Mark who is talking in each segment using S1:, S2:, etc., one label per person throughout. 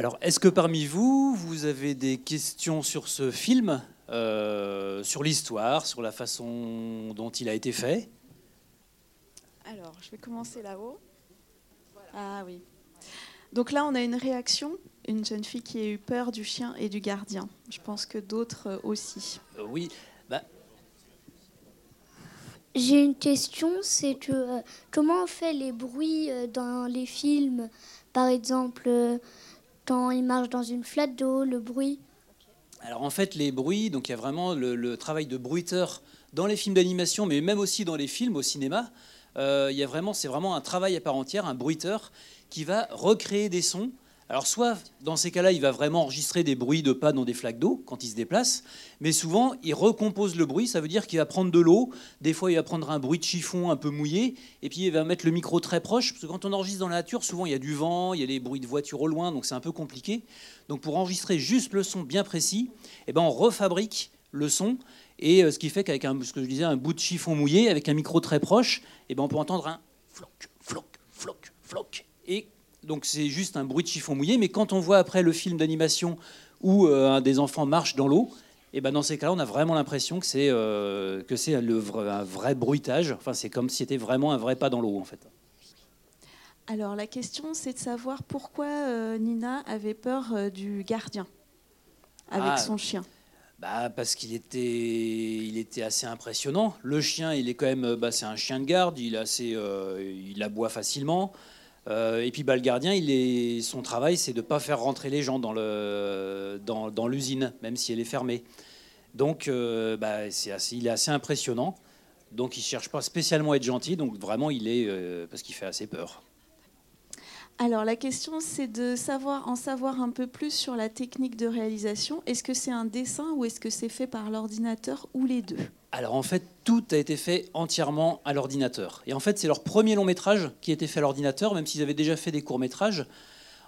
S1: Alors, est-ce que parmi vous, vous avez des questions sur ce film, euh, sur l'histoire, sur la façon dont il a été fait?
S2: Alors, je vais commencer là-haut. Ah oui. Donc là, on a une réaction, une jeune fille qui a eu peur du chien et du gardien. Je pense que d'autres euh, aussi.
S1: Euh, Oui, bah,
S3: J'ai une question, c'est que euh, comment on fait les bruits dans les films? Par exemple, euh, quand ils marchent dans une flaque d'eau, le bruit.
S1: Alors en fait, les bruits, donc il y a vraiment le, le travail de bruiteur dans les films d'animation, mais même aussi dans les films au cinéma. Euh, il y a vraiment, c'est vraiment un travail à part entière, un bruiteur qui va recréer des sons. Alors soit dans ces cas-là, il va vraiment enregistrer des bruits de pas dans des flaques d'eau quand il se déplace, mais souvent il recompose le bruit. Ça veut dire qu'il va prendre de l'eau. Des fois, il va prendre un bruit de chiffon un peu mouillé, et puis il va mettre le micro très proche, parce que quand on enregistre dans la nature, souvent il y a du vent, il y a des bruits de voiture au loin, donc c'est un peu compliqué. Donc pour enregistrer juste le son bien précis, eh ben on refabrique le son. Et euh, ce qui fait qu'avec un, ce que je disais, un bout de chiffon mouillé, avec un micro très proche, eh ben on peut entendre un floc, floc, floc, floc. Et donc c'est juste un bruit de chiffon mouillé. Mais quand on voit après le film d'animation où euh, un des enfants marche dans l'eau, et ben dans ces cas-là, on a vraiment l'impression que c'est euh, que c'est un vrai bruitage. Enfin, c'est comme si c'était vraiment un vrai pas dans l'eau, en fait.
S2: Alors la question, c'est de savoir pourquoi euh, Nina avait peur euh, du gardien avec
S1: Ah.
S2: son chien.
S1: Bah, parce qu'il était, il était assez impressionnant. Le chien, il est quand même, bah, c'est un chien de garde. Il est assez, il aboie facilement. Euh, et puis, le gardien, il est, son travail, c'est de ne pas faire rentrer les gens dans l'usine, même si elle est fermée. Donc, euh, bah, il est assez impressionnant. Donc, il cherche pas spécialement à être gentil. Donc, vraiment, il est, euh, parce qu'il fait assez peur.
S2: Alors la question, c'est de savoir en savoir un peu plus sur la technique de réalisation. Est-ce que c'est un dessin ou est-ce que c'est fait par l'ordinateur ou les deux?
S1: Alors en fait, tout a été fait entièrement à l'ordinateur. Et en fait, c'est leur premier long métrage qui a été fait à l'ordinateur, même s'ils avaient déjà fait des courts métrages.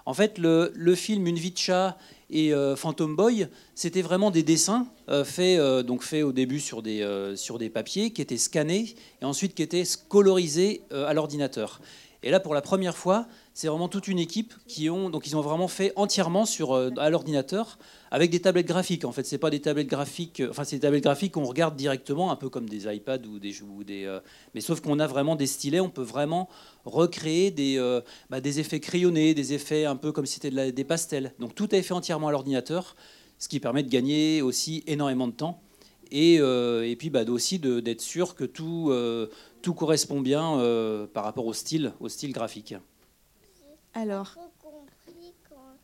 S1: En fait, le, le film Une vie de chat et euh, Phantom Boy, c'était vraiment des dessins euh, faits, euh, donc au début sur des, sur des papiers, qui étaient scannés et ensuite qui étaient colorisés à l'ordinateur. Et là, pour la première fois, c'est vraiment toute une équipe qui ont donc ils ont vraiment fait entièrement sur euh, à l'ordinateur avec des tablettes graphiques. En fait, c'est pas des tablettes graphiques, euh, enfin c'est des tablettes graphiques qu'on regarde directement, un peu comme des iPads ou des ou euh, mais sauf qu'on a vraiment des stylets, on peut vraiment recréer des bah, des effets crayonnés, des effets un peu comme si c'était de des pastels. Donc tout est fait entièrement à l'ordinateur, ce qui permet de gagner aussi énormément de temps. Et, et puis bah, aussi d'être sûr que tout, tout correspond bien par rapport au style, au style graphique.
S2: Alors,
S3: J'ai compris quand,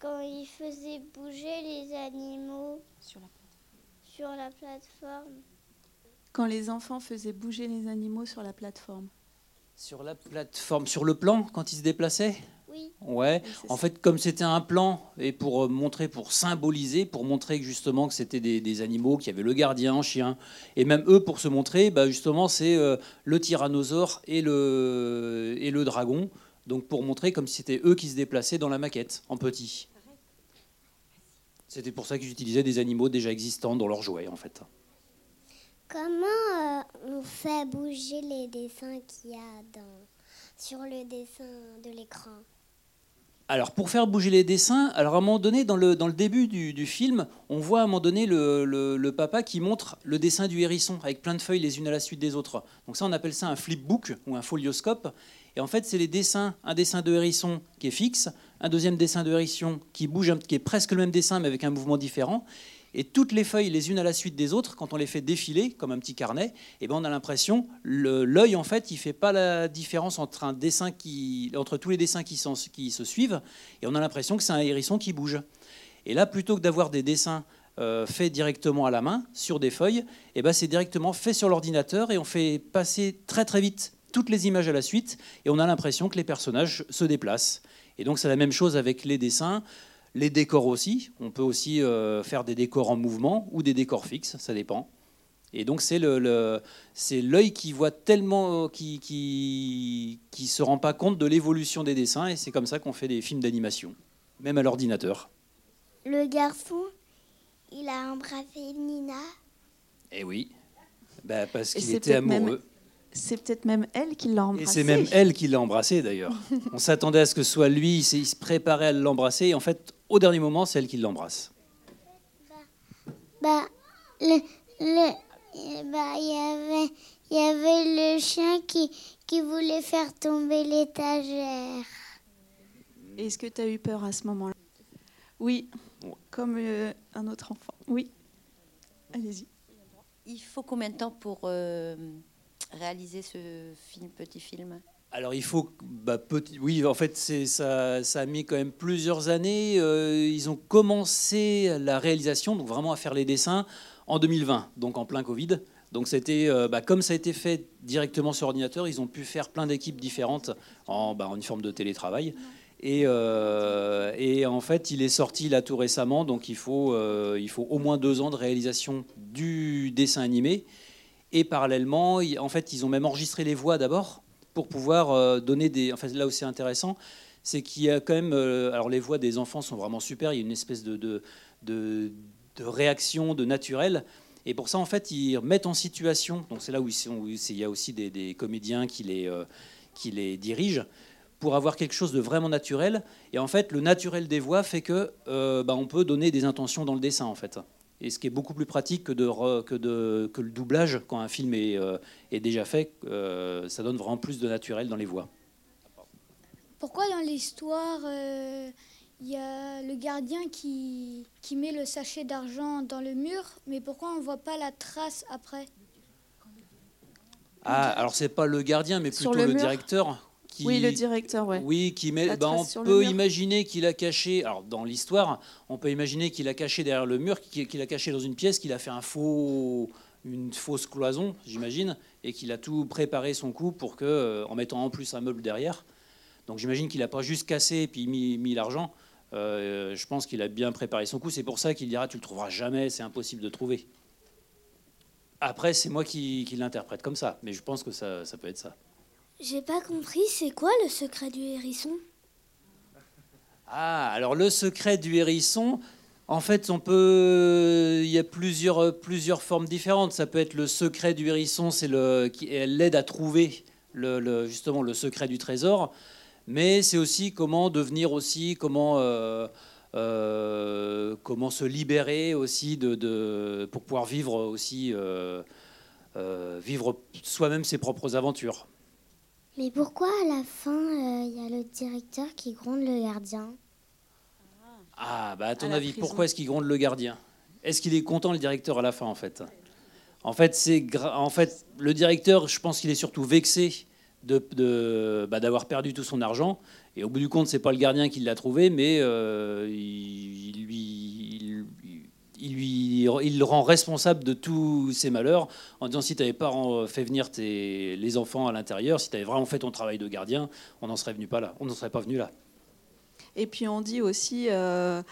S3: quand ils faisaient bouger les animaux sur la plateforme.
S2: quand les enfants faisaient bouger les animaux sur la plateforme.
S1: Sur la plateforme, sur le plan, quand il se déplaçait
S3: Oui,
S1: Ouais.
S2: Oui,
S1: En
S2: ça.
S1: fait, comme c'était un plan, et pour euh, montrer, pour symboliser, pour montrer que justement que c'était des, des animaux, qu'il y avait le gardien, un chien, et même eux, pour se montrer, bah, justement, c'est euh, le tyrannosaure et le, et le dragon. Donc pour montrer comme si c'était eux qui se déplaçaient dans la maquette, en petit. C'était pour ça qu'ils utilisaient des animaux déjà existants dans leurs jouets, en fait.
S3: Comment euh, on fait bouger les dessins qu'il y a dans, sur le dessin de l'écran?
S1: Alors, pour faire bouger les dessins, alors à un moment donné, dans le, dans le début du, du film, on voit à un moment donné le, le- le papa qui montre le dessin du hérisson avec plein de feuilles les unes à la suite des autres. Donc ça, on appelle ça un flipbook ou un folioscope. Et en fait, c'est les dessins, un dessin de hérisson qui est fixe, un deuxième dessin de hérisson qui bouge, qui est presque le même dessin mais avec un mouvement différent. Et toutes les feuilles les unes à la suite des autres, quand on les fait défiler comme un petit carnet, eh ben on a l'impression l'œil en fait, il fait pas la différence entre un dessin qui, entre tous les dessins qui se suivent, et on a l'impression que c'est un hérisson qui bouge. Et là, plutôt que d'avoir des dessins euh, faits directement à la main sur des feuilles, eh ben c'est directement fait sur l'ordinateur et on fait passer très très vite toutes les images à la suite, et on a l'impression que les personnages se déplacent. Et donc c'est la même chose avec les dessins. Les décors aussi, on peut aussi euh, faire des décors en mouvement ou des décors fixes, ça dépend. Et donc c'est le, le- c'est l'œil qui voit tellement, qui, qui qui se rend pas compte de l'évolution des dessins, et c'est comme ça qu'on fait des films d'animation, même à l'ordinateur.
S3: Le garçon, il a embrassé Nina.
S1: Eh oui, Bah, parce qu'il était
S2: même-
S1: amoureux.
S2: C'est peut-être même elle qui l'a embrassé.
S1: Et c'est même elle qui l'a embrassé d'ailleurs. On s'attendait à ce que ce soit lui, il se préparait à l'embrasser, et en fait, au dernier moment, c'est elle qui l'embrasse.
S3: Bah, le, bah, il y avait, il y avait le chien qui, qui voulait faire tomber l'étagère.
S2: Est-ce que tu as eu peur à ce moment-là? Oui, comme euh, un autre enfant. Oui. Allez-y.
S4: Il faut combien de temps pour euh, réaliser ce petit film
S1: alors il faut, bah, oui, en fait, ça, a mis quand même plusieurs années. Euh, ils ont commencé la réalisation, donc vraiment à faire les dessins en 2020, donc en plein Covid. Donc c'était, euh, bah, comme ça a été fait directement sur ordinateur, ils ont pu faire plein d'équipes différentes en, bah, une forme de télétravail. Et, euh, et, en fait, il est sorti là tout récemment, donc il faut au moins deux ans de réalisation du dessin animé. Et parallèlement, en fait, ils ont même enregistré les voix d'abord pour pouvoir euh, donner des. En fait, là c'est intéressant, c'est qu'il y a quand même. Euh, alors, les voix des enfants sont vraiment super. Il y a une espèce de, de, de, réaction, de naturel. Et pour ça, en fait, ils mettent en situation. Donc, c'est là où, il y a aussi des, comédiens qui les, euh, qui les dirigent pour avoir quelque chose de vraiment naturel. Et en fait, le naturel des voix fait que bah, on peut donner des intentions dans le dessin, en fait et ce qui est beaucoup plus pratique que, de, que, de, que le doublage quand un film est, euh, est déjà fait. Euh, ça donne vraiment plus de naturel dans les voix.
S5: Pourquoi dans l'histoire, euh, il y a le gardien qui, qui met le sachet d'argent dans le mur, mais pourquoi on ne voit pas la trace après?
S1: Ah, alors c'est pas le gardien, mais plutôt le, le directeur
S2: oui, le directeur, ouais.
S1: Oui, qui met, ben, on peut imaginer qu'il a caché, alors dans l'histoire, on peut imaginer qu'il a caché derrière le mur, qu'il a caché dans une pièce, qu'il a fait un faux, une fausse cloison, j'imagine, et qu'il a tout préparé son coup pour que, euh, en mettant en plus un meuble derrière. Donc j'imagine qu'il n'a pas juste cassé et puis mis, l'argent. Euh, je pense qu'il a bien préparé son coup. C'est pour ça qu'il dira tu le trouveras jamais, c'est impossible de trouver. Après, c'est moi qui, l'interprète comme ça, mais je pense que ça, ça peut être ça.
S3: J'ai pas compris, c'est quoi le secret du hérisson?
S1: Ah, alors le secret du hérisson, en fait, on peut, il y a plusieurs, plusieurs formes différentes. Ça peut être le secret du hérisson, c'est le, qui l'aide à trouver le, justement le secret du trésor, mais c'est aussi comment devenir aussi, comment, euh, euh, comment se libérer aussi de, de, pour pouvoir vivre aussi, euh, vivre soi-même ses propres aventures.
S3: Mais pourquoi à la fin, il euh, y a le directeur qui gronde le gardien?
S1: Ah, bah à ton avis, pourquoi est-ce qu'il gronde le gardien? Est-ce qu'il est content le directeur à la fin en fait? En fait, c'est en fait le directeur, je pense qu'il est surtout vexé de, bah, d'avoir perdu tout son argent. Et au bout du compte, c'est pas le gardien qui l'a trouvé, mais euh, il, lui, il, lui, il le rend responsable de tous ses malheurs en disant si tu n'avais pas fait venir tes, les enfants à l'intérieur, si tu avais vraiment fait ton travail de gardien, on n'en serait venu pas là, on n'en serait pas venu là.
S2: Et puis on dit aussi, euh,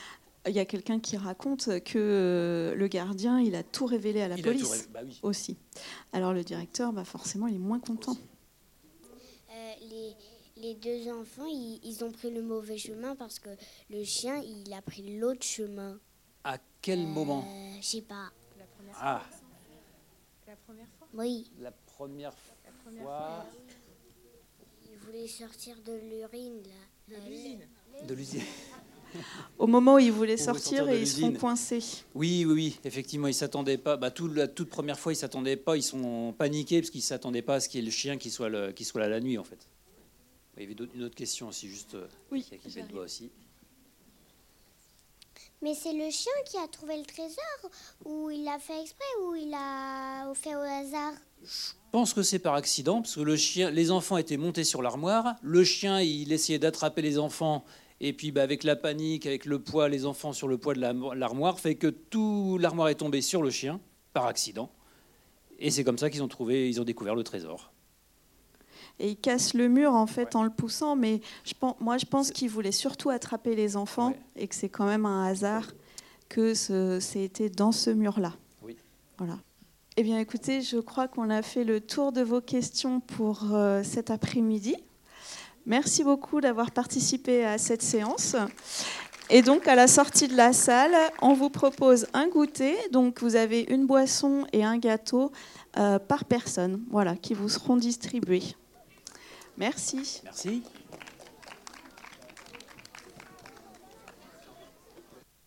S2: il y a quelqu'un qui raconte que le gardien, il a tout révélé à la police bah aussi. Alors le directeur, bah forcément, il est moins content.
S3: Euh, les, les, deux enfants, ils, ils, ont pris le mauvais chemin parce que le chien, il a pris l'autre chemin.
S1: À quel euh, moment
S3: Je sais pas.
S2: La première fois. Ah. La première fois?
S3: Oui.
S1: La première, fois.
S3: Il voulait sortir de l'urine
S2: là. De l'usine.
S1: De l'usine.
S2: Au moment où ils voulaient sortir, et ils sont coincés.
S1: Oui, oui, oui, effectivement, ils s'attendaient pas. Bah, tout, la toute première fois, ils s'attendaient pas. Ils sont paniqués parce qu'ils s'attendaient pas à ce qu'il y ait le chien qui soit, le, qui soit là la nuit, en fait. Il y avait une autre question aussi, juste.
S2: Oui.
S1: Qui a le doigt aussi.
S3: Mais c'est le chien qui a trouvé le trésor Ou il l'a fait exprès Ou il l'a fait au hasard
S1: Je pense que c'est par accident, parce que les enfants étaient montés sur l'armoire. Le chien, il essayait d'attraper les enfants. Et puis, bah, avec la panique, avec le poids, les enfants sur le poids de l'armoire, fait que tout l'armoire est tombé sur le chien, par accident. Et c'est comme ça qu'ils ont trouvé, ils ont découvert le trésor
S2: et il casse le mur en fait en le poussant. Mais je pense, moi, je pense qu'il voulait surtout attraper les enfants et que c'est quand même un hasard que c'était dans ce mur-là.
S1: Oui.
S2: Voilà. Eh bien, écoutez, je crois qu'on a fait le tour de vos questions pour euh, cet après-midi. Merci beaucoup d'avoir participé à cette séance. Et donc, à la sortie de la salle, on vous propose un goûter. Donc, vous avez une boisson et un gâteau euh, par personne, voilà, qui vous seront distribués.
S1: Merci.